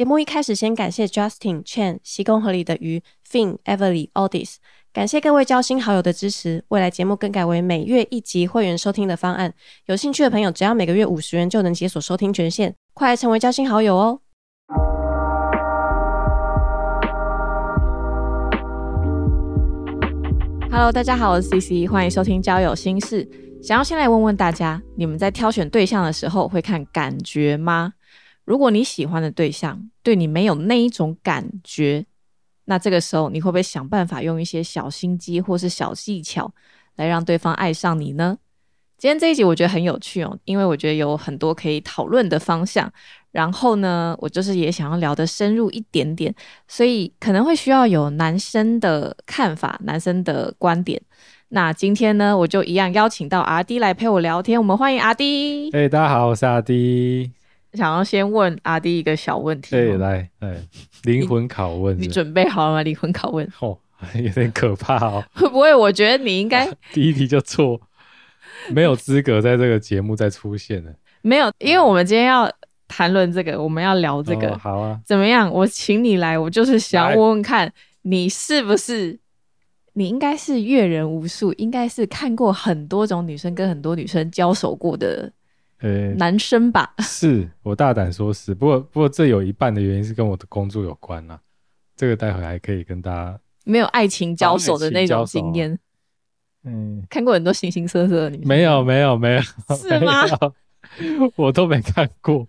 节目一开始先感谢 Justin、Chen、西宫河里的鱼、Fin、Everly、Audis，感谢各位交心好友的支持。未来节目更改为每月一集会员收听的方案，有兴趣的朋友只要每个月五十元就能解锁收听权限，快来成为交心好友哦！Hello，大家好，我是 CC，欢迎收听交友心事。想要先来问问大家，你们在挑选对象的时候会看感觉吗？如果你喜欢的对象对你没有那一种感觉，那这个时候你会不会想办法用一些小心机或是小技巧来让对方爱上你呢？今天这一集我觉得很有趣哦，因为我觉得有很多可以讨论的方向。然后呢，我就是也想要聊得深入一点点，所以可能会需要有男生的看法、男生的观点。那今天呢，我就一样邀请到阿迪来陪我聊天。我们欢迎阿迪。哎，大家好，我是阿迪。想要先问阿弟一个小问题。对，来，哎，灵魂拷问，你准备好了吗？灵魂拷问。哦，有点可怕哦。会 不会？我觉得你应该第一题就错，没有资格在这个节目再出现了。没有，因为我们今天要。谈论这个，我们要聊这个，好啊，怎么样？我请你来，我就是想问问看，你是不是？你应该是阅人无数，应该是看过很多种女生，跟很多女生交手过的，呃，男生吧？是我大胆说是，不过不过这有一半的原因是跟我的工作有关啊。这个待会还可以跟大家没有爱情交手的那种经验，嗯，看过很多形形色色的女生，没有没有没有，是吗？我都没看过。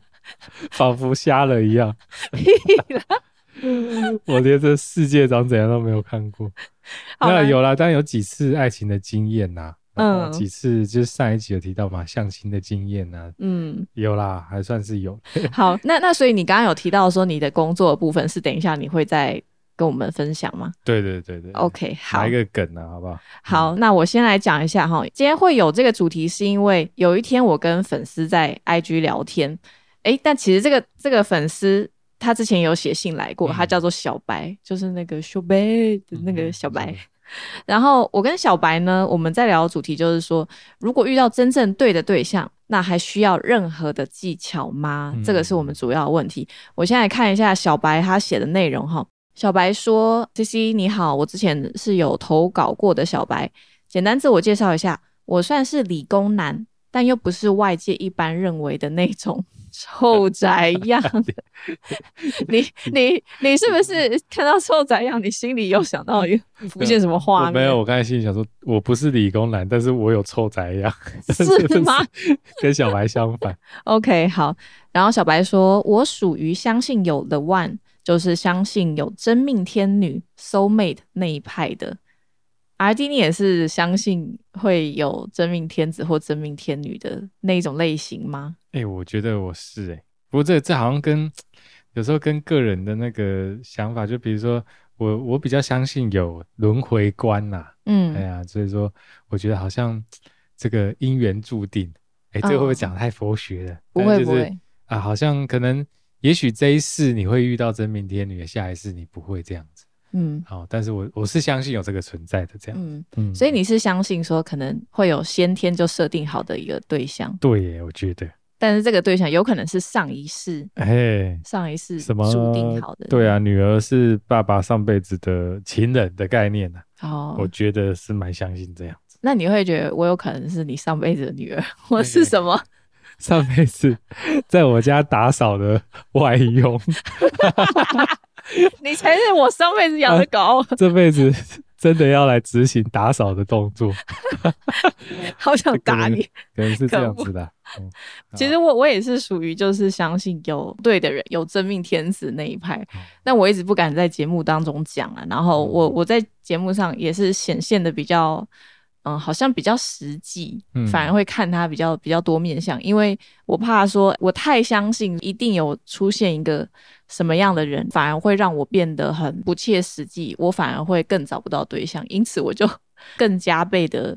仿佛瞎了一样，我连这世界长怎样都没有看过。那有了，但有几次爱情的经验呐，嗯，几次就是上一集有提到嘛，相亲的经验呐，嗯，有啦，还算是有。好，那那所以你刚刚有提到说你的工作部分是等一下你会再跟我们分享吗？对对对对，OK，好，来一个梗啊，好不好？好，那我先来讲一下哈，今天会有这个主题是因为有一天我跟粉丝在 IG 聊天。哎，但其实这个这个粉丝他之前有写信来过，他叫做小白，就是那个小白的那个小白。然后我跟小白呢，我们在聊的主题就是说，如果遇到真正对的对象，那还需要任何的技巧吗？这个是我们主要的问题。我现在看一下小白他写的内容哈。小白说：“C C 你好，我之前是有投稿过的小白，简单自我介绍一下，我算是理工男，但又不是外界一般认为的那种。”臭宅样，你你你是不是看到臭宅样，你心里有想到有浮现什么画面？没有，我刚才心里想说，我不是理工男，但是我有臭宅样，是吗？跟小白相反。OK，好。然后小白说，我属于相信有 The one，就是相信有真命天女 soul mate 那一派的。R D，你也是相信会有真命天子或真命天女的那一种类型吗？哎，我觉得我是哎，不过这这好像跟有时候跟个人的那个想法，就比如说我我比较相信有轮回观呐，嗯，哎呀，所以说我觉得好像这个因缘注定，哎，这个会不会讲太佛学了？不会不会啊，好像可能也许这一世你会遇到真命天女，下一世你不会这样子。嗯，好，但是我我是相信有这个存在的这样，嗯嗯，所以你是相信说可能会有先天就设定好的一个对象，对耶，我觉得，但是这个对象有可能是上一世，哎，上一世什么？注定好的，对啊，女儿是爸爸上辈子的情人的概念呢，哦，我觉得是蛮相信这样子。那你会觉得我有可能是你上辈子的女儿，我是什么？上辈子在我家打扫的外佣。你才是我上辈子养的狗，这辈子真的要来执行打扫的动作，好想打你，可能是这样子的。其实我我也是属于就是相信有对的人，有真命天子那一派，但我一直不敢在节目当中讲啊。然后我我在节目上也是显现的比较。嗯，好像比较实际，反而会看他比较比较多面相，因为我怕说我太相信一定有出现一个什么样的人，反而会让我变得很不切实际，我反而会更找不到对象，因此我就 更加倍的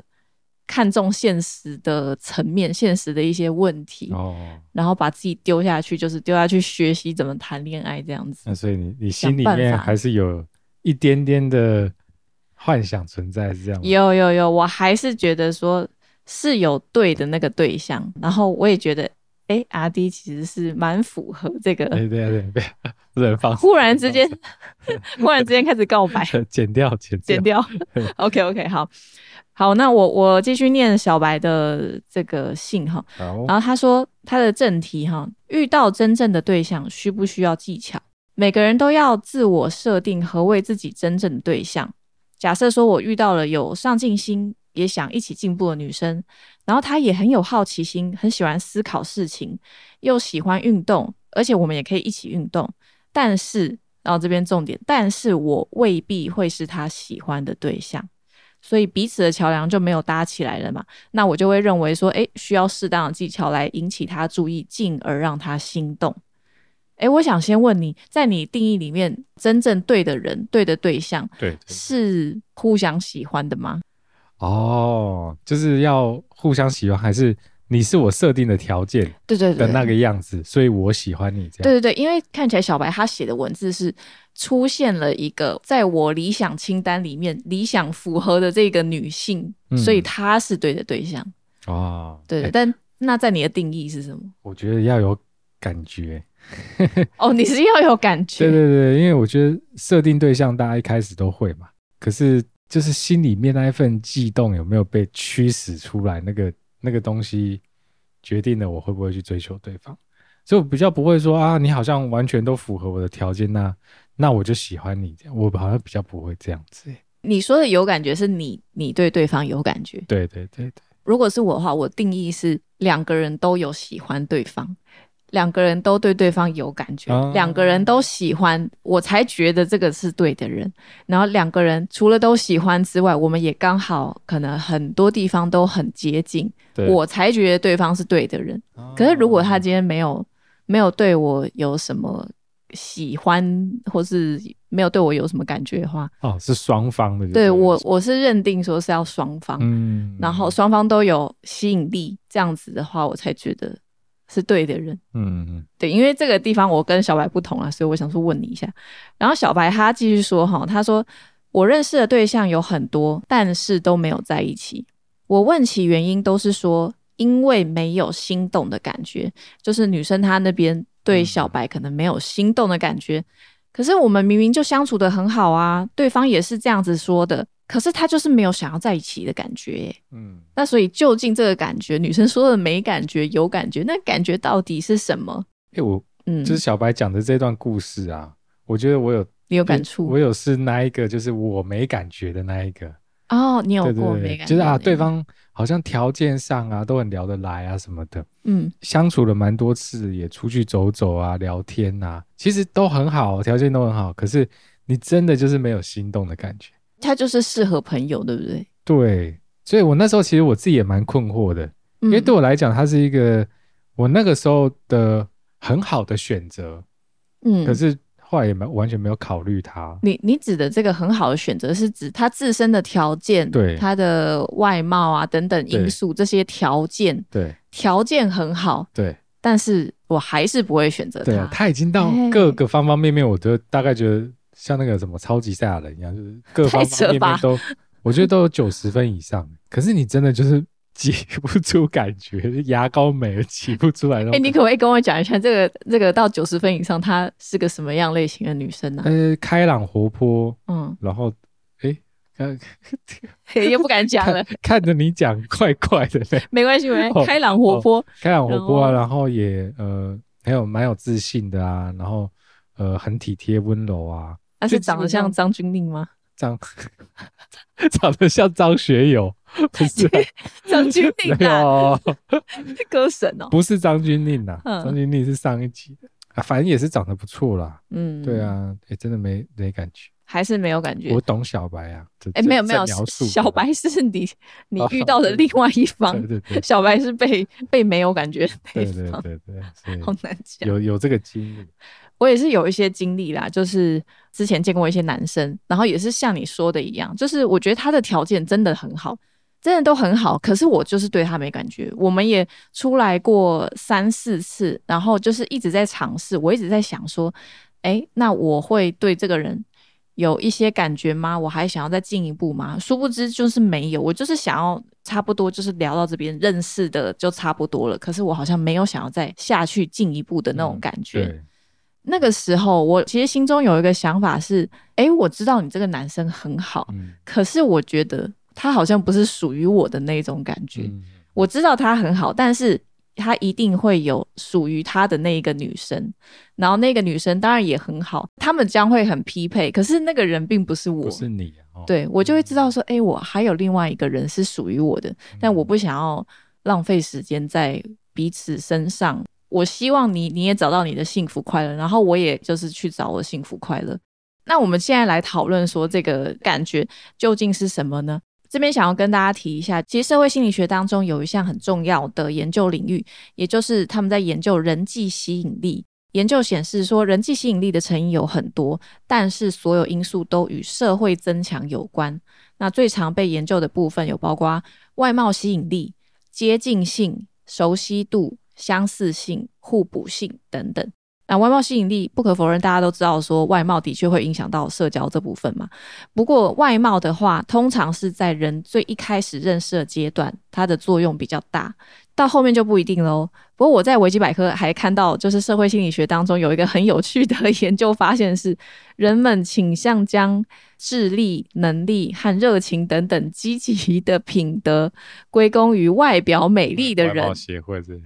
看重现实的层面，现实的一些问题，哦，然后把自己丢下去，就是丢下去学习怎么谈恋爱这样子。那所以你你心里面还是有一点点的。幻想存在是这样，有有有，我还是觉得说是有对的那个对象，然后我也觉得哎，阿 D 其实是蛮符合这个。对对对对，人放 忽然之间，忽然之间开始告白，剪掉，剪剪掉。OK OK，好，好，那我我继续念小白的这个信哈。然后他说他的正题哈，遇到真正的对象需不需要技巧？每个人都要自我设定何谓自己真正的对象。假设说我遇到了有上进心，也想一起进步的女生，然后她也很有好奇心，很喜欢思考事情，又喜欢运动，而且我们也可以一起运动。但是，然后这边重点，但是我未必会是她喜欢的对象，所以彼此的桥梁就没有搭起来了嘛？那我就会认为说，诶，需要适当的技巧来引起她注意，进而让她心动。哎，我想先问你，在你定义里面，真正对的人、对的对象，对，是互相喜欢的吗？哦，就是要互相喜欢，还是你是我设定的条件？对对对的那个样子，所以我喜欢你这样。对对对，因为看起来小白他写的文字是出现了一个在我理想清单里面理想符合的这个女性，所以她是对的对象。哦，对，但那在你的定义是什么？我觉得要有感觉。哦，你是要有感觉，对对对，因为我觉得设定对象大家一开始都会嘛，可是就是心里面那一份悸动有没有被驱使出来，那个那个东西决定了我会不会去追求对方，所以我比较不会说啊，你好像完全都符合我的条件，那那我就喜欢你这样，我好像比较不会这样子。你说的有感觉是你你对对方有感觉，对对对对。如果是我的话，我定义是两个人都有喜欢对方。两个人都对对方有感觉，两个人都喜欢，我才觉得这个是对的人。然后两个人除了都喜欢之外，我们也刚好可能很多地方都很接近，我才觉得对方是对的人。可是如果他今天没有没有对我有什么喜欢，或是没有对我有什么感觉的话，哦，是双方的。对我我是认定说是要双方，嗯，然后双方都有吸引力，这样子的话，我才觉得。是对的人，嗯嗯，对，因为这个地方我跟小白不同啊，所以我想说问你一下。然后小白他继续说哈，他说我认识的对象有很多，但是都没有在一起。我问起原因，都是说因为没有心动的感觉，就是女生她那边对小白可能没有心动的感觉。可是我们明明就相处的很好啊，对方也是这样子说的。可是他就是没有想要在一起的感觉，嗯，那所以究竟这个感觉，女生说的没感觉，有感觉，那感觉到底是什么？哎，我，嗯，就是小白讲的这段故事啊，我觉得我有，你有感触，我有是那一个，就是我没感觉的那一个。哦，你有过没感觉？就是啊，对方好像条件上啊都很聊得来啊什么的，嗯，相处了蛮多次，也出去走走啊，聊天啊，其实都很好，条件都很好，可是你真的就是没有心动的感觉。他就是适合朋友，对不对？对，所以我那时候其实我自己也蛮困惑的，因为对我来讲，他是一个我那个时候的很好的选择，嗯，可是后来也没完全没有考虑他。你你指的这个很好的选择，是指他自身的条件，对他的外貌啊等等因素，这些条件，对条件很好，对，但是我还是不会选择他。他已经到各个方方面面，我都大概觉得。像那个什么超级赛亚人一样，就是各方方面面都，我觉得都有九十分以上。可是你真的就是挤不出感觉，牙膏没了挤不出来。哎，你可不可以跟我讲一下，这个这个到九十分以上，她是个什么样类型的女生呢？呃，开朗活泼，嗯，然后哎，又不敢讲了，看着你讲怪怪的嘞。没关系，没关系，开朗活泼，开朗活泼啊，然后也呃，很有蛮有自信的啊，然后呃，很体贴温柔啊。他是长得像张钧甯吗？长 长得像张学友，不是张钧甯啊，歌神哦，不是张钧甯呐，张钧甯是上一集的啊，反正也是长得不错啦。嗯，对啊，哎，真的没没感觉，还是没有感觉。我懂小白啊，哎，没有没有，小白是你 你遇到的另外一方，对对对，小白是被被没有感觉，对对对对，好难讲，有有这个经历。我也是有一些经历啦，就是之前见过一些男生，然后也是像你说的一样，就是我觉得他的条件真的很好，真的都很好，可是我就是对他没感觉。我们也出来过三四次，然后就是一直在尝试，我一直在想说，哎，那我会对这个人有一些感觉吗？我还想要再进一步吗？殊不知就是没有，我就是想要差不多就是聊到这边认识的就差不多了。可是我好像没有想要再下去进一步的那种感觉。那个时候我其实心中有一个想法是：哎，我知道你这个男生很好，可是我觉得他好像不是属于我的那种感觉。我知道他很好，但是。他一定会有属于他的那一个女生，然后那个女生当然也很好，他们将会很匹配。可是那个人并不是我，不是你，对我就会知道说，哎，我还有另外一个人是属于我的，但我不想要浪费时间在彼此身上。我希望你你也找到你的幸福快乐，然后我也就是去找我的幸福快乐。那我们现在来讨论说，这个感觉究竟是什么呢？这边想要跟大家提一下，其实社会心理学当中有一项很重要的研究领域，也就是他们在研究人际吸引力。研究显示说，人际吸引力的成因有很多，但是所有因素都与社会增强有关。那最常被研究的部分有包括外貌吸引力、接近性、熟悉度、相似性、互补性等等。那外貌吸引力不可否认，大家都知道说外貌的确会影响到社交这部分嘛。不过外貌的话，通常是在人最一开始认识的阶段，它的作用比较大，到后面就不一定喽。不过我在维基百科还看到，就是社会心理学当中有一个很有趣的 研究发现是，人们倾向将智力、能力和热情等等积极的品德归功于外表美丽的人。协会这。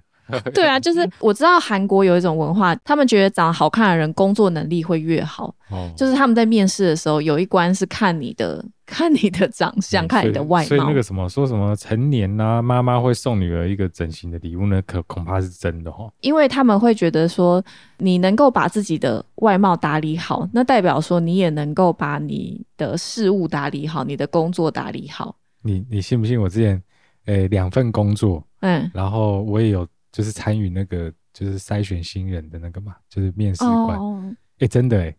对啊，就是我知道韩国有一种文化，他们觉得长得好看的人工作能力会越好。哦，就是他们在面试的时候有一关是看你的，看你的长相，看你的外貌。所以那个什么说什么成年呐，妈妈会送女儿一个整形的礼物呢？可恐怕是真的哈。因为他们会觉得说，你能够把自己的外貌打理好，那代表说你也能够把你的事物打理好，你的工作打理好。你你信不信？我之前诶两份工作，嗯，然后我也有。就是参与那个，就是筛选新人的那个嘛，就是面试官。哎，真的哎，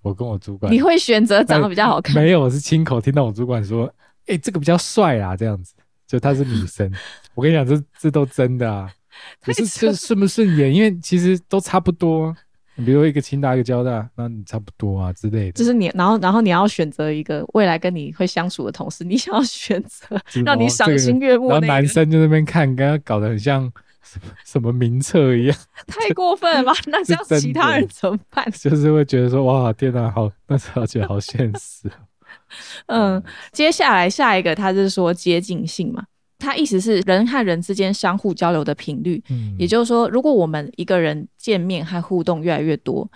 我跟我主管，你会选择长得比较好看？没有，我是亲口听到我主管说，哎，这个比较帅啊，这样子。就她是女生，我跟你讲，这这都真的啊。可是这顺不顺眼？因为其实都差不多。你比如一个清大，一个交大，那你差不多啊之类的。就是你，然后然后你要选择一个未来跟你会相处的同事，你想要选择让你赏心悦目。然后男生就那边看，刚刚搞得很像。什么什么名册一样，太过分了吧？那这样其他人怎么办？就是会觉得说，哇，天哪，好，那时候觉得好现实。嗯，接下来下一个，他是说接近性嘛？他意思是人和人之间相互交流的频率。嗯，也就是说，如果我们一个人见面和互动越来越多，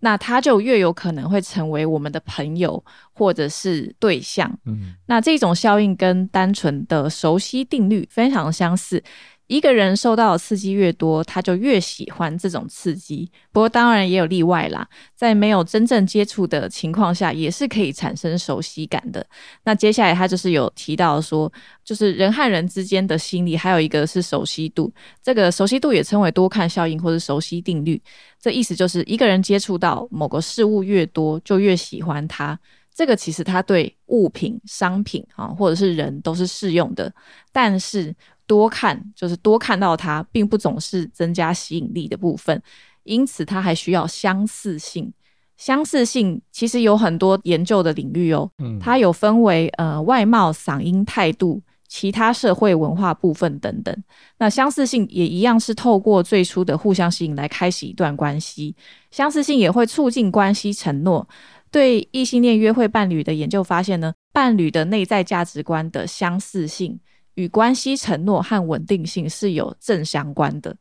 那他就越有可能会成为我们的朋友或者是对象。嗯，那这种效应跟单纯的熟悉定律非常相似。一个人受到的刺激越多，他就越喜欢这种刺激。不过当然也有例外啦，在没有真正接触的情况下，也是可以产生熟悉感的。那接下来他就是有提到说，就是人和人之间的心理，还有一个是熟悉度。这个熟悉度也称为多看效应或者熟悉定律。这意思就是一个人接触到某个事物越多，就越喜欢它。这个其实它对物品、商品啊，或者是人都是适用的，但是。多看就是多看到它，并不总是增加吸引力的部分，因此它还需要相似性。相似性其实有很多研究的领域哦，它有分为呃外貌、嗓音、态度、其他社会文化部分等等。那相似性也一样是透过最初的互相吸引来开始一段关系，相似性也会促进关系承诺。对异性恋约会伴侣的研究发现呢，伴侣的内在价值观的相似性。与关系承诺和稳定性是有正相关的，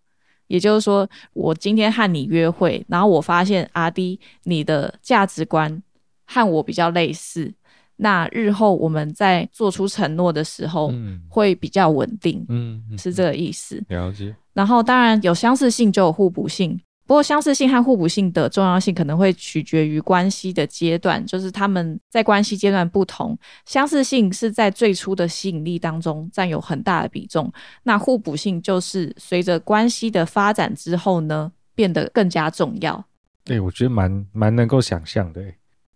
也就是说，我今天和你约会，然后我发现阿迪你的价值观和我比较类似，那日后我们在做出承诺的时候，会比较稳定，嗯，是这个意思。了解。然后当然有相似性就有互补性。不过，相似性和互补性的重要性可能会取决于关系的阶段，就是他们在关系阶段不同。相似性是在最初的吸引力当中占有很大的比重，那互补性就是随着关系的发展之后呢，变得更加重要。对，我觉得蛮蛮能够想象的。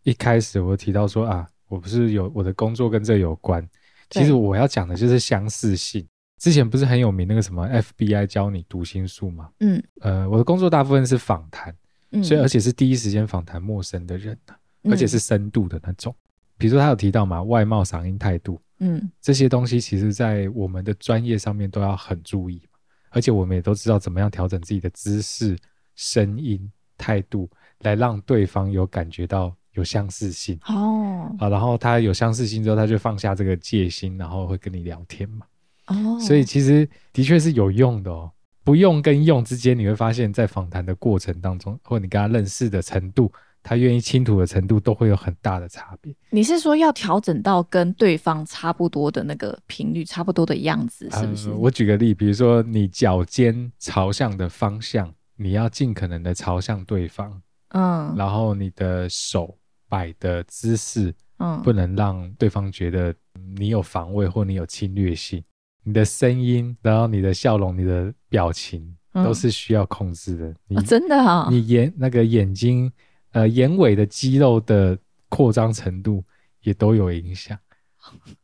一开始我提到说啊，我不是有我的工作跟这有关，其实我要讲的就是相似性。之前不是很有名那个什么 FBI 教你读心术吗？嗯，呃，我的工作大部分是访谈，所以而且是第一时间访谈陌生的人而且是深度的那种。比如说他有提到嘛，外貌、嗓音、态度，嗯，这些东西其实在我们的专业上面都要很注意而且我们也都知道怎么样调整自己的姿势、声音、态度，来让对方有感觉到有相似性哦。啊，然后他有相似性之后，他就放下这个戒心，然后会跟你聊天嘛。哦，所以其实的确是有用的哦。不用跟用之间，你会发现在访谈的过程当中，或你跟他认识的程度，他愿意倾吐的程度，都会有很大的差别。你是说要调整到跟对方差不多的那个频率，差不多的样子，是不是？我举个例，比如说你脚尖朝向的方向，你要尽可能的朝向对方，嗯，然后你的手摆的姿势，嗯，不能让对方觉得你有防卫或你有侵略性。你的声音，然后你的笑容，你的表情，都是需要控制的。你真的啊？你眼那个眼睛，呃，眼尾的肌肉的扩张程度也都有影响。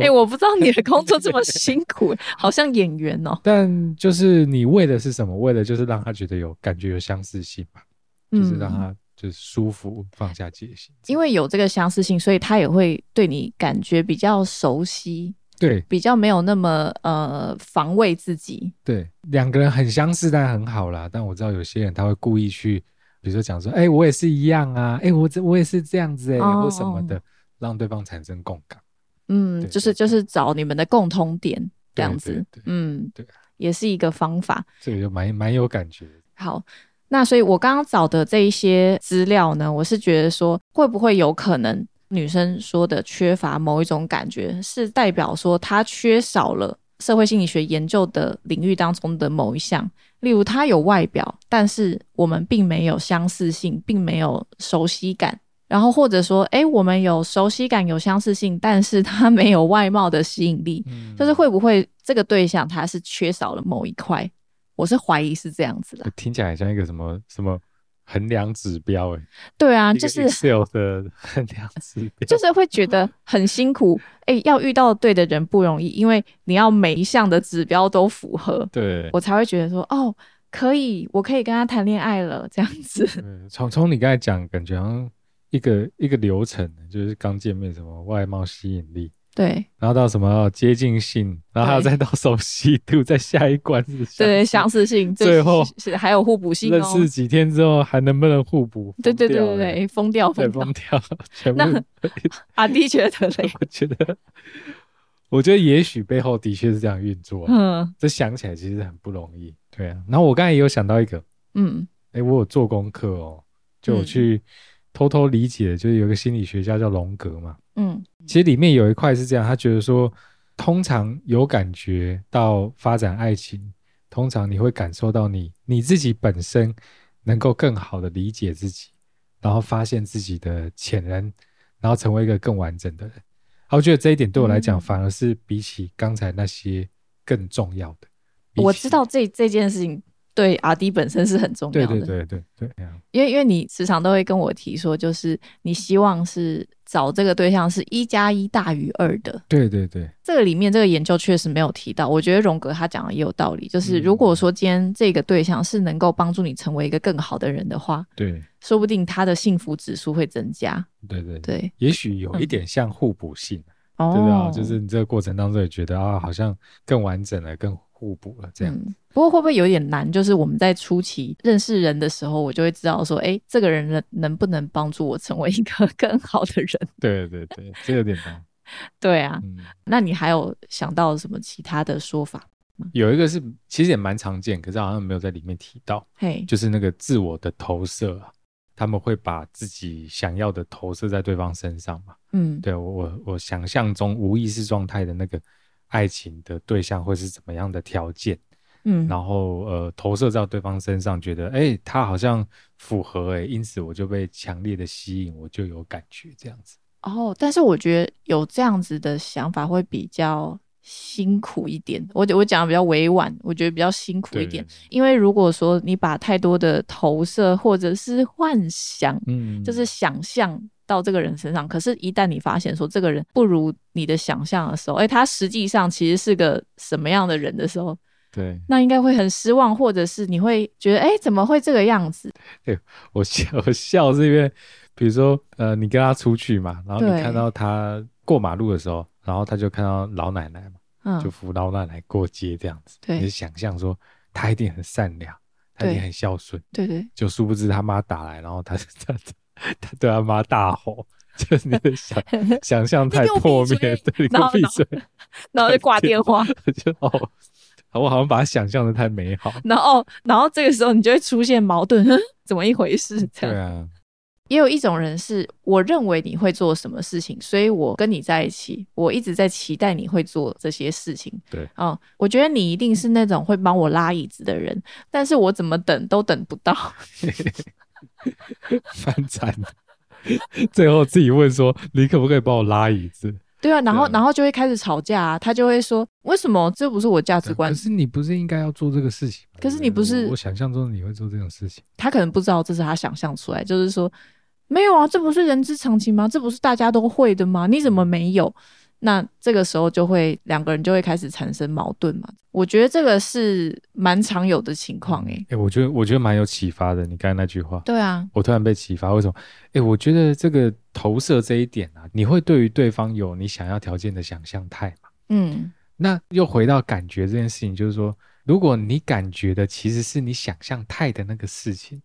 哎，我不知道你的工作这么辛苦，好像演员哦。但就是你为的是什么？为的就是让他觉得有感觉，有相似性吧，就是让他就是舒服，放下戒心。因为有这个相似性，所以他也会对你感觉比较熟悉。对，比较没有那么呃防卫自己。对，两个人很相似，但很好啦。但我知道有些人他会故意去，比如说讲说，哎，我也是一样啊，哎，我这我也是这样子哎，或什么的，让对方产生共感。嗯，就是就是找你们的共通点这样子。嗯，对，也是一个方法。这个就蛮蛮有感觉。好，那所以我刚刚找的这一些资料呢，我是觉得说，会不会有可能？女生说的缺乏某一种感觉，是代表说她缺少了社会心理学研究的领域当中的某一项，例如她有外表，但是我们并没有相似性，并没有熟悉感，然后或者说，哎，我们有熟悉感、有相似性，但是她没有外貌的吸引力，就是会不会这个对象他是缺少了某一块？我是怀疑是这样子的，听起来像一个什么什么。衡量指标，哎，对啊，就是 Excel 的衡量指标，就是会觉得很辛苦，哎，要遇到对的人不容易，因为你要每一项的指标都符合，对我才会觉得说，哦，可以，我可以跟他谈恋爱了，这样子。从从你刚才讲，感觉好像一个一个流程，就是刚见面什么外貌吸引力。对，然后到什么接近性，然后还有再到熟悉度，在下一关是对相似性，最后是还有互补性。认识几天之后还能不能互补？对对对对对，疯掉疯掉，全部。阿弟觉得嘞？我觉得，我觉得也许背后的确是这样运作。嗯，这想起来其实很不容易。对啊，然后我刚才也有想到一个，嗯，哎，我有做功课哦，就我去偷偷理解，就是有个心理学家叫荣格嘛。嗯，其实里面有一块是这样，他觉得说，通常有感觉到发展爱情，通常你会感受到你你自己本身能够更好的理解自己，然后发现自己的潜能，然后成为一个更完整的人。我觉得这一点对我来讲，反而是比起刚才那些更重要的。我知道这这件事情。对阿迪本身是很重要的，对对对对对，因为因为你时常都会跟我提说，就是你希望是找这个对象是一加一大于二的，对对对，这个里面这个研究确实没有提到，我觉得荣格他讲的也有道理，就是如果说今天这个对象是能够帮助你成为一个更好的人的话，对，说不定他的幸福指数会增加，对对对，也许有一点像互补性，对吧？就是你这个过程当中也觉得啊，好像更完整了，更。互补了，这样。不过会不会有点难？就是我们在初期认识人的时候，我就会知道说，哎，这个人能能不能帮助我成为一个 更好的人？对对对，这有点难。对啊，那你还有想到什么其他的说法吗？有一个是其实也蛮常见，可是好像没有在里面提到。嘿，就是那个自我的投射啊，他们会把自己想要的投射在对方身上嘛？嗯，对我我我想象中无意识状态的那个。爱情的对象会是怎么样的条件？嗯，然后呃，投射到对方身上，觉得哎，他好像符合哎，因此我就被强烈的吸引，我就有感觉这样子。哦，但是我觉得有这样子的想法会比较辛苦一点。我我讲的比较委婉，我觉得比较辛苦一点，因为如果说你把太多的投射或者是幻想，嗯，就是想象。到这个人身上，可是，一旦你发现说这个人不如你的想象的时候，哎，他实际上其实是个什么样的人的时候，对，那应该会很失望，或者是你会觉得，哎，怎么会这个样子？对我笑，我笑是因为，比如说呃，你跟他出去嘛，然后你看到他过马路的时候，然后他就看到老奶奶嘛，就扶老奶奶过街这样子，你想象说他一定很善良，他一定很孝顺，对对，就殊不知他妈打来，然后他 他他对他妈大吼。就是你的想 想象太破灭，对，然后闭嘴，然后就挂电话，就哦，我好像把它想象的太美好，然后，然后这个时候你就会出现矛盾，怎么一回事？这样，对啊。也有一种人是，我认为你会做什么事情，所以我跟你在一起，我一直在期待你会做这些事情。对，哦，我觉得你一定是那种会帮我拉椅子的人，但是我怎么等都等不到，翻惨。最后自己问说：“你可不可以帮我拉椅子？”对啊，然后然后就会开始吵架啊。他就会说：“为什么这不是我价值观？”可是你不是应该要做这个事情？可是你不是我想象中你会做这种事情。他可能不知道这是他想象出来，就是说没有啊，这不是人之常情吗？这不是大家都会的吗？你怎么没有？那这个时候就会两个人就会开始产生矛盾嘛？我觉得这个是蛮常有的情况诶。哎，我觉得我觉得蛮有启发的。你刚才那句话，对啊，我突然被启发。为什么？哎，我觉得这个投射这一点啊，你会对于对方有你想要条件的想象态嘛？嗯，那又回到感觉这件事情，就是说，如果你感觉的其实是你想象态的那个事情，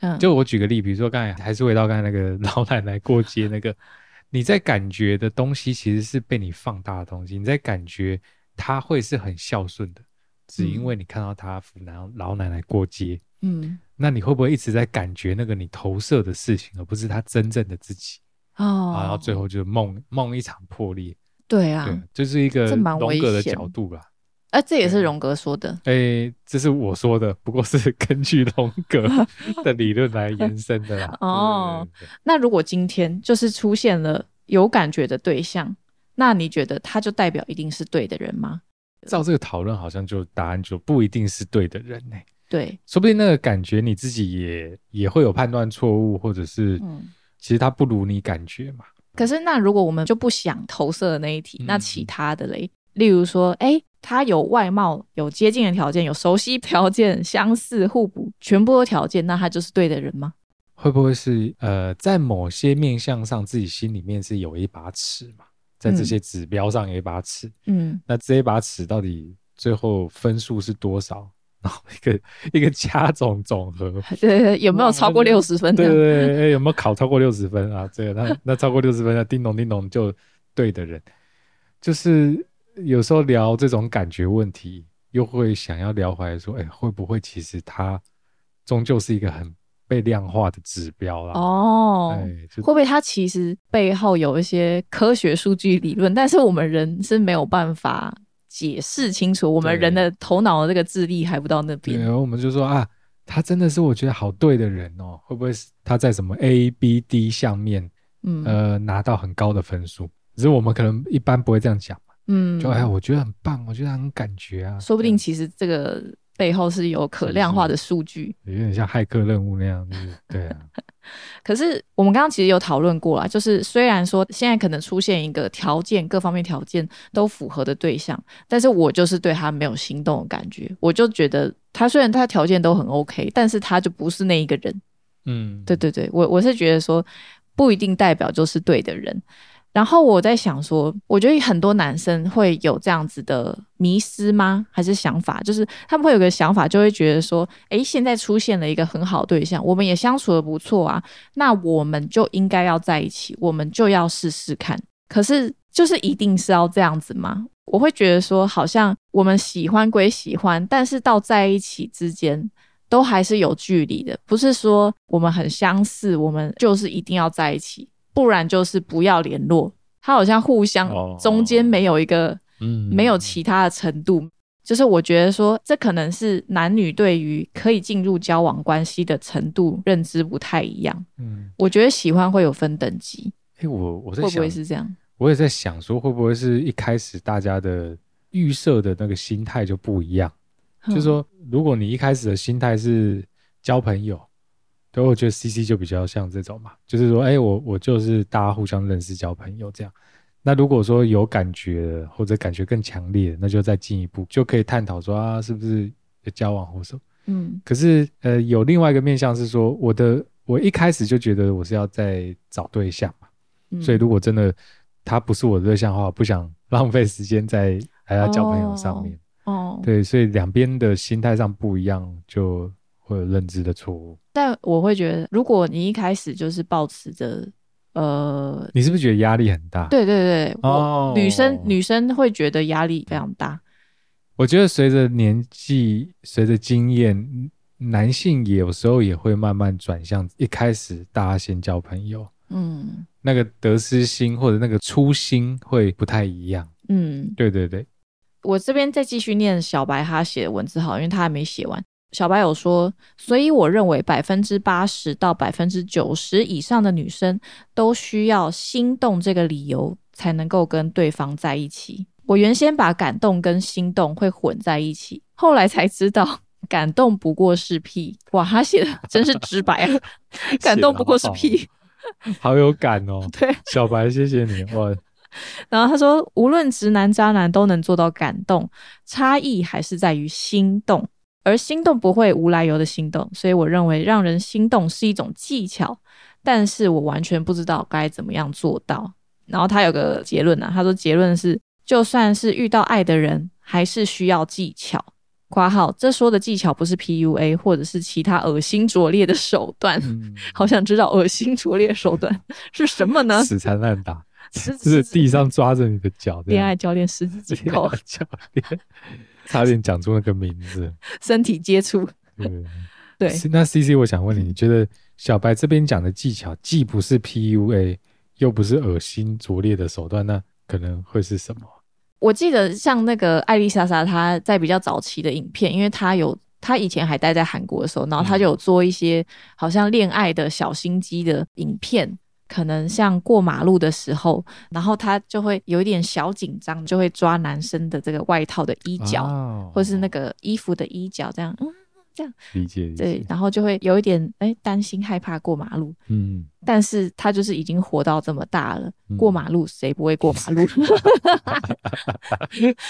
嗯，就我举个例，比如说刚才还是回到刚才那个老奶奶过街那个。你在感觉的东西其实是被你放大的东西。你在感觉他会是很孝顺的，只因为你看到他扶老老奶奶过街。嗯，那你会不会一直在感觉那个你投射的事情，而不是他真正的自己？哦，然后最后就梦梦一场破裂。对啊，对，就是一个荣格的角度吧。哎，这也是荣格说的。哎，这是我说的，不过是 根据荣格 的理论来延伸的啦。哦，那如果今天就是出现了有感觉的对象，那你觉得他就代表一定是对的人吗？照这个讨论，好像就答案就不一定是对的人呢。对，说不定那个感觉你自己也也会有判断错误，或者是，其实他不如你感觉嘛。可是那如果我们就不想投射的那一题，那其他的嘞，例如说，哎。他有外貌有接近的条件，有熟悉条件，相似互补，全部的条件，那他就是对的人吗？会不会是呃，在某些面相上，自己心里面是有一把尺嘛，在这些指标上有一把尺，嗯，那这一把尺到底最后分数是多少？然后一个 一个加总总和，对 对，有没有超过六十分？对对对，有没有考超过六十分啊？这个那那超过六十分，那叮咚叮咚就对的人，就是。有时候聊这种感觉问题，又会想要聊回来说，哎，会不会其实它终究是一个很被量化的指标啦？哦，会不会它其实背后有一些科学数据理论，但是我们人是没有办法解释清楚，我们人的头脑的这个智力还不到那边。对，我们就说啊，他真的是我觉得好对的人哦，会不会是他在什么 A、B、D 项面，嗯呃拿到很高的分数？只是我们可能一般不会这样讲。嗯，就哎，我觉得很棒，我觉得很感觉啊。说不定其实这个背后是有可量化的数据，有点像骇客任务那样子。对啊。可是我们刚刚其实有讨论过啦，就是虽然说现在可能出现一个条件各方面条件都符合的对象，但是我就是对他没有心动的感觉。我就觉得他虽然他条件都很 OK，但是他就不是那一个人。嗯，对对对，我我是觉得说不一定代表就是对的人。然后我在想说，我觉得很多男生会有这样子的迷失吗？还是想法，就是他们会有个想法，就会觉得说，诶，现在出现了一个很好对象，我们也相处的不错啊，那我们就应该要在一起，我们就要试试看。可是，就是一定是要这样子吗？我会觉得说，好像我们喜欢归喜欢，但是到在一起之间，都还是有距离的，不是说我们很相似，我们就是一定要在一起。不然就是不要联络，他好像互相中间没有一个，嗯，没有其他的程度。就是我觉得说，这可能是男女对于可以进入交往关系的程度认知不太一样。嗯，我觉得喜欢会有分等级。哎，我我在会不会是这样？我也在想说，会不会是一开始大家的预设的那个心态就不一样？就是说，如果你一开始的心态是交朋友。所以我觉得 C C 就比较像这种嘛，就是说，哎，我我就是大家互相认识、交朋友这样。那如果说有感觉或者感觉更强烈，那就再进一步，就可以探讨说啊，是不是交往或什么？嗯。可是呃，有另外一个面向是说，我的我一开始就觉得我是要在找对象嘛，所以如果真的他不是我的对象的话，不想 浪费时间在还要交朋友上面。哦，对，所以两边的心态上不一样，就会有认知的错误。但我会觉得，如果你一开始就是保持着，呃，你是不是觉得压力很大？对对对，哦，女生女生会觉得压力非常大。我觉得随着年纪，随着经验，男性也有时候也会慢慢转向，一开始大家先交朋友，嗯，那个得失心或者那个初心会不太一样。嗯，对对对。我这边再继续念小白他写的文字好，因为他还没写完。小白有说，所以我认为百分之八十到百分之九十以上的女生都需要心动这个理由才能够跟对方在一起。我原先把感动跟心动会混在一起，后来才知道感动不过是屁。哇，他写的真是直白啊！感动不过是屁，好有感哦。对，小白，谢谢你哇。然后他说，无论直男渣男都能做到感动，差异还是在于心动，而心动不会无来由的心动。所以我认为让人心动是一种技巧，但是我完全不知道该怎么样做到。然后他有个结论呢，他说结论是。就算是遇到爱的人，还是需要技巧。括号这说的技巧不是 PUA 或者是其他恶心拙劣的手段。好想知道恶心拙劣手段 是什么呢？死缠烂打，就是地上抓着你的脚。恋爱教练十指紧扣教练，差点讲出那个名字。身体接触。对，那 C C，我想问你，你觉得小白这边讲的技巧，既不是 PUA，又不是恶心拙劣的手段，那可能会是什么？我记得像那个艾丽莎莎，她在比较早期的影片，因为她有她以前还待在韩国的时候，然后她就有做一些好像恋爱的小心机的影片，可能像过马路的时候，然后他就会有一点小紧张，就会抓男生的这个外套的衣角，或是那个衣服的衣角，这样嗯。这样理解对，然后就会有一点哎担心害怕过马路，嗯，但是他就是已经活到这么大了，过马路谁不会过马路？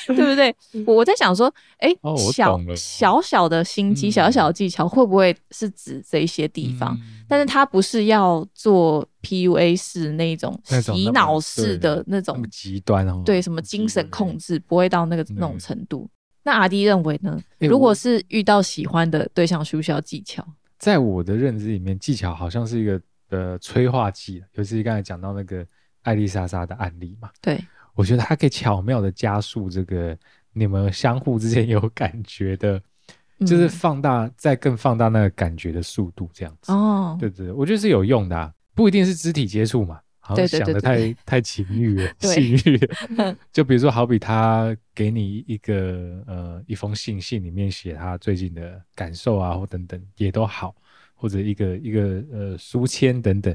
对不对？我我在想说，哎，小小小的心机，小小的技巧，会不会是指这些地方？但是他不是要做 PUA 式那种洗脑式的那种极端哦，对，什么精神控制不会到那个那种程度。那阿迪认为呢？如果是遇到喜欢的对象，需不需要技巧？在我的认知里面，技巧好像是一个呃催化剂，尤其是刚才讲到那个艾丽莎莎的案例嘛。对，我觉得它可以巧妙的加速这个你们相互之间有感觉的，就是放大再更放大那个感觉的速度，这样子。哦，对对，我觉得是有用的，不一定是肢体接触嘛。好像想的太太情欲了，性欲。就比如说，好比他给你一个呃一封信，信里面写他最近的感受啊，或等等也都好，或者一个一个呃书签等等。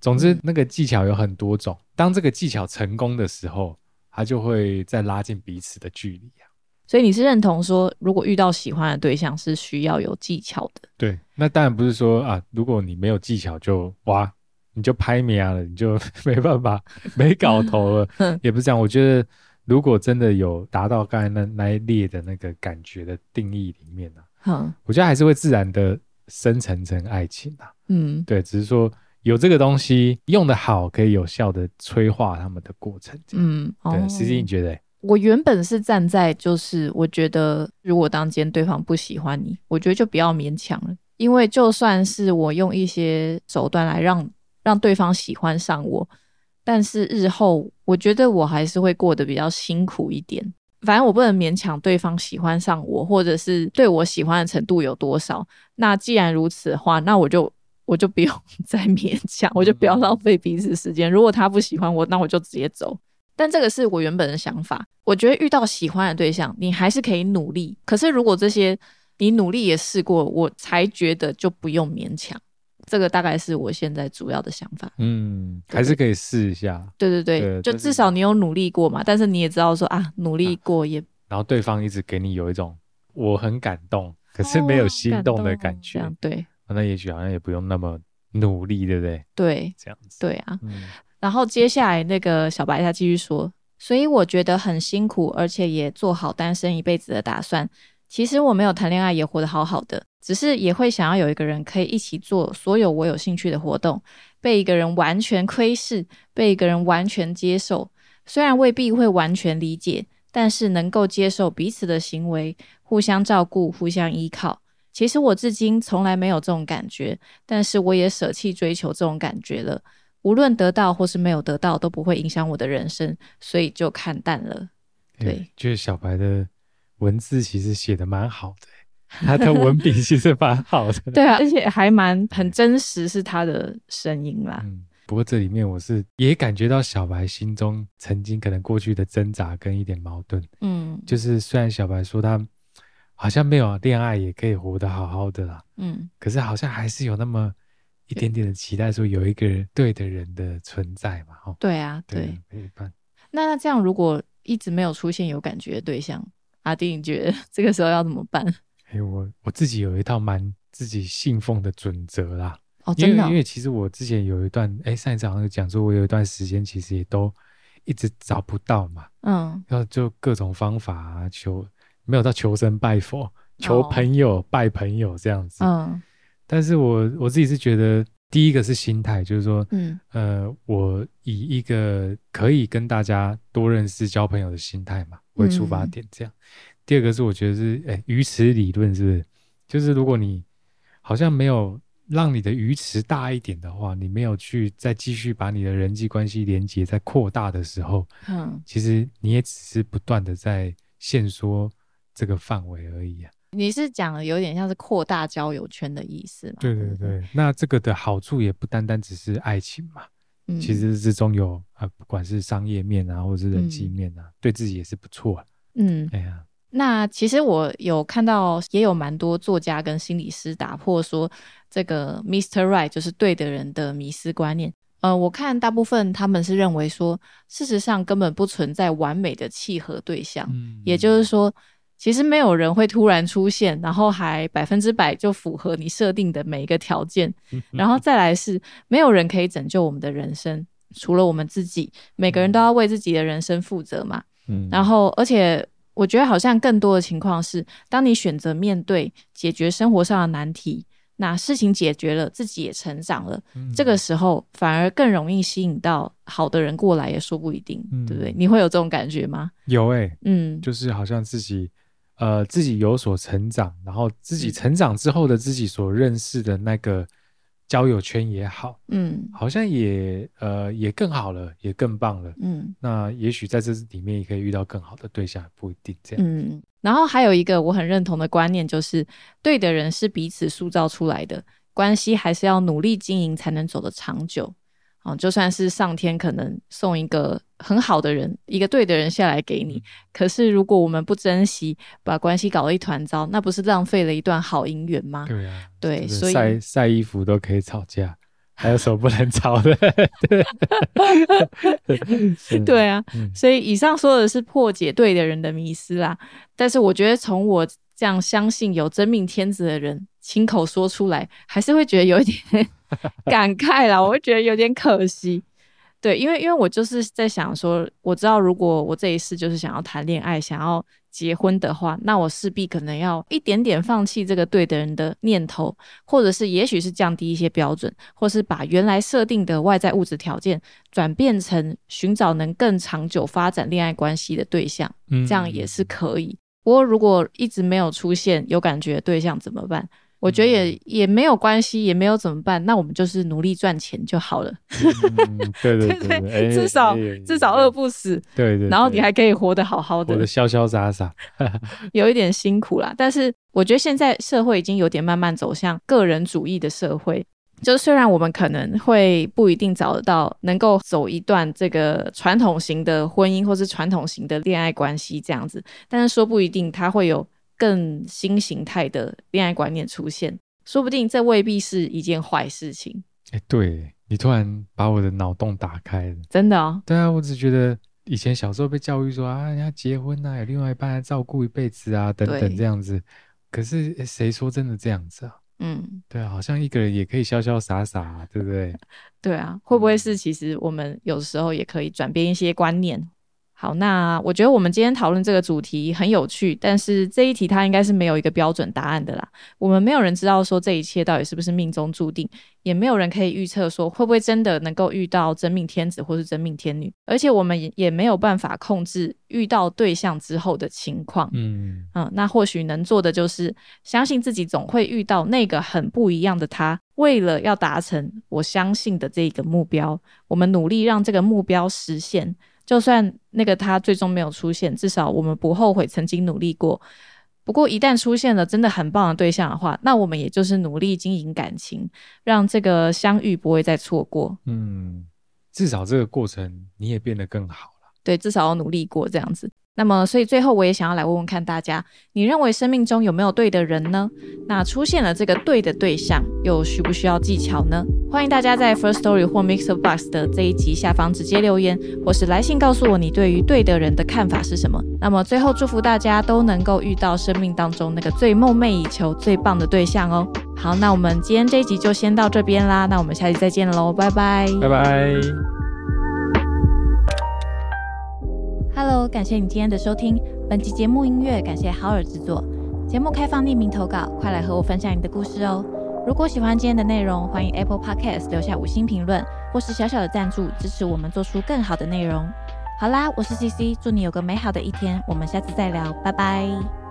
总之，那个技巧有很多种。当这个技巧成功的时候，他就会再拉近彼此的距离啊。所以你是认同说，如果遇到喜欢的对象是需要有技巧的？对，那当然不是说啊，如果你没有技巧就哇。你就拍灭了，你就 没办法没搞头了，也不是这样。我觉得如果真的有达到刚才那那一列的那个感觉的定义里面呢，嗯，我觉得还是会自然的生成成爱情啊。嗯，对，只是说有这个东西用的好，可以有效的催化他们的过程。嗯，对，C C，你觉得？我原本是站在就是，我觉得如果当间对方不喜欢你，我觉得就不要勉强了，因为就算是我用一些手段来让。让对方喜欢上我，但是日后我觉得我还是会过得比较辛苦一点。反正我不能勉强对方喜欢上我，或者是对我喜欢的程度有多少。那既然如此的话，那我就我就不用 再勉强，我就不要浪费彼此时间。如果他不喜欢我，那我就直接走。但这个是我原本的想法。我觉得遇到喜欢的对象，你还是可以努力。可是如果这些你努力也试过，我才觉得就不用勉强。这个大概是我现在主要的想法。嗯，还是可以试一下。对对对，就至少你有努力过嘛。但是你也知道说啊，努力过也……然后对方一直给你有一种我很感动，可是没有心动的感觉。对，那也许好像也不用那么努力，对不对？对，这样子。对啊。然后接下来那个小白他继续说，所以我觉得很辛苦，而且也做好单身一辈子的打算。其实我没有谈恋爱也活得好好的，只是也会想要有一个人可以一起做所有我有兴趣的活动，被一个人完全窥视，被一个人完全接受。虽然未必会完全理解，但是能够接受彼此的行为，互相照顾，互相依靠。其实我至今从来没有这种感觉，但是我也舍弃追求这种感觉了。无论得到或是没有得到，都不会影响我的人生，所以就看淡了。对，就是小白的文字其实写的蛮好的，他的文笔其实蛮好的。对啊，而且还蛮很真实，是他的声音啦。嗯，不过这里面我是也感觉到小白心中曾经可能过去的挣扎跟一点矛盾。嗯，就是虽然小白说他好像没有恋爱也可以活得好好的啦，嗯，可是好像还是有那么。一点点的期待，说有一个人对的人的存在嘛，哈。对啊，对，陪伴。那那这样，如果一直没有出现有感觉的对象，阿丁，你觉得 这个时候要怎么办？哎，我我自己有一套蛮自己信奉的准则啦。哦，真的。因为其实我之前有一段，哎，上一次好像讲说，我有一段时间其实也都一直找不到嘛。嗯。然后就各种方法啊，求没有到求神拜佛，求朋友拜朋友这样子。嗯。但是我我自己是觉得，第一个是心态，就是说，嗯，呃，我以一个可以跟大家多认识、交朋友的心态嘛为出发点，这样。第二个是我觉得是，哎，鱼池理论是不是？就是如果你好像没有让你的鱼池大一点的话，你没有去再继续把你的人际关系连接在扩大的时候，嗯，其实你也只是不断的在限缩这个范围而已啊。你是讲的有点像是扩大交友圈的意思嘛？对对对，那这个的好处也不单单只是爱情嘛，其实之中有啊，不管是商业面啊，或者是人际面啊，对自己也是不错。嗯，哎呀，那其实我有看到，也有蛮多作家跟心理师打破说这个 Mr. Right 就是对的人的迷失观念。呃，我看大部分他们是认为说，事实上根本不存在完美的契合对象，也就是说。其实没有人会突然出现，然后还百分之百就符合你设定的每一个条件。然后再来是，没有人可以拯救我们的人生，除了我们自己。每个人都要为自己的人生负责嘛。嗯。然后，而且我觉得好像更多的情况是，当你选择面对解决生活上的难题。那事情解决了，自己也成长了，这个时候反而更容易吸引到好的人过来，也说不一定，对不对？你会有这种感觉吗？有哎，嗯，就是好像自己，呃，自己有所成长，然后自己成长之后的自己所认识的那个。交友圈也好，嗯，好像也呃也更好了，也更棒了，嗯，那也许在这里面也可以遇到更好的对象，不一定这样，嗯。然后还有一个我很认同的观念，就是对的人是彼此塑造出来的，关系还是要努力经营才能走得长久。哦，就算是上天可能送一个很好的人，一个对的人下来给你，可是如果我们不珍惜，把关系搞得一团糟，那不是浪费了一段好姻缘吗？对啊，对，所以晒晒衣服都可以吵架，还有什么不能吵的？对啊，所以以上说的是破解对的人的迷失啦。但是我觉得从我这样相信有真命天子的人亲口说出来，还是会觉得有一点。感慨啦，我会觉得有点可惜。对，因为因为我就是在想说，我知道如果我这一世就是想要谈恋爱、想要结婚的话，那我势必可能要一点点放弃这个对的人的念头，或者是也许是降低一些标准，或是把原来设定的外在物质条件转变成寻找能更长久发展恋爱关系的对象，这样也是可以。不过如果一直没有出现有感觉的对象怎么办？我觉得也也没有关系，也没有怎么办，那我们就是努力赚钱就好了。对对对，至少至少饿不死。对对，然后你还可以活得好好的，活得潇潇洒洒。有一点辛苦啦，但是我觉得现在社会已经有点慢慢走向个人主义的社会。就虽然我们可能会不一定找得到能够走一段这个传统型的婚姻，或是传统型的恋爱关系这样子，但是说不一定他会有。更新形态的恋爱观念出现，说不定这未必是一件坏事情。哎，对你突然把我的脑洞打开了，真的哦。对啊，我只觉得以前小时候被教育说啊，要结婚啊，有另外一半来照顾一辈子啊，等等这样子。可是谁说真的这样子啊？嗯，对啊，好像一个人也可以潇潇洒洒，对不对？对啊，会不会是其实我们有时候也可以转变一些观念？好，那我觉得我们今天讨论这个主题很有趣，但是这一题它应该是没有一个标准答案的啦。我们没有人知道说这一切到底是不是命中注定，也没有人可以预测说会不会真的能够遇到真命天子或是真命天女，而且我们也也没有办法控制遇到对象之后的情况。嗯嗯，那或许能做的就是相信自己总会遇到那个很不一样的他。为了要达成我相信的这个目标，我们努力让这个目标实现。就算那个他最终没有出现，至少我们不后悔曾经努力过。不过一旦出现了真的很棒的对象的话，那我们也就是努力经营感情，让这个相遇不会再错过。嗯，至少这个过程你也变得更好了。对，至少要努力过这样子。那么，所以最后我也想要来问问看大家，你认为生命中有没有对的人呢？那出现了这个对的对象，又需不需要技巧呢？欢迎大家在 First Story 或 Mixer Box 的这一集下方直接留言，或是来信告诉我你对于对的人的看法是什么。那么最后祝福大家都能够遇到生命当中那个最梦寐以求、最棒的对象哦。好，那我们今天这一集就先到这边啦，那我们下期再见喽，拜拜，拜拜。Hello，感谢你今天的收听。本期节目音乐感谢好尔制作。节目开放匿名投稿，快来和我分享你的故事哦。如果喜欢今天的内容，欢迎 Apple Podcast 留下五星评论，或是小小的赞助，支持我们做出更好的内容。好啦，我是 CC，祝你有个美好的一天。我们下次再聊，拜拜。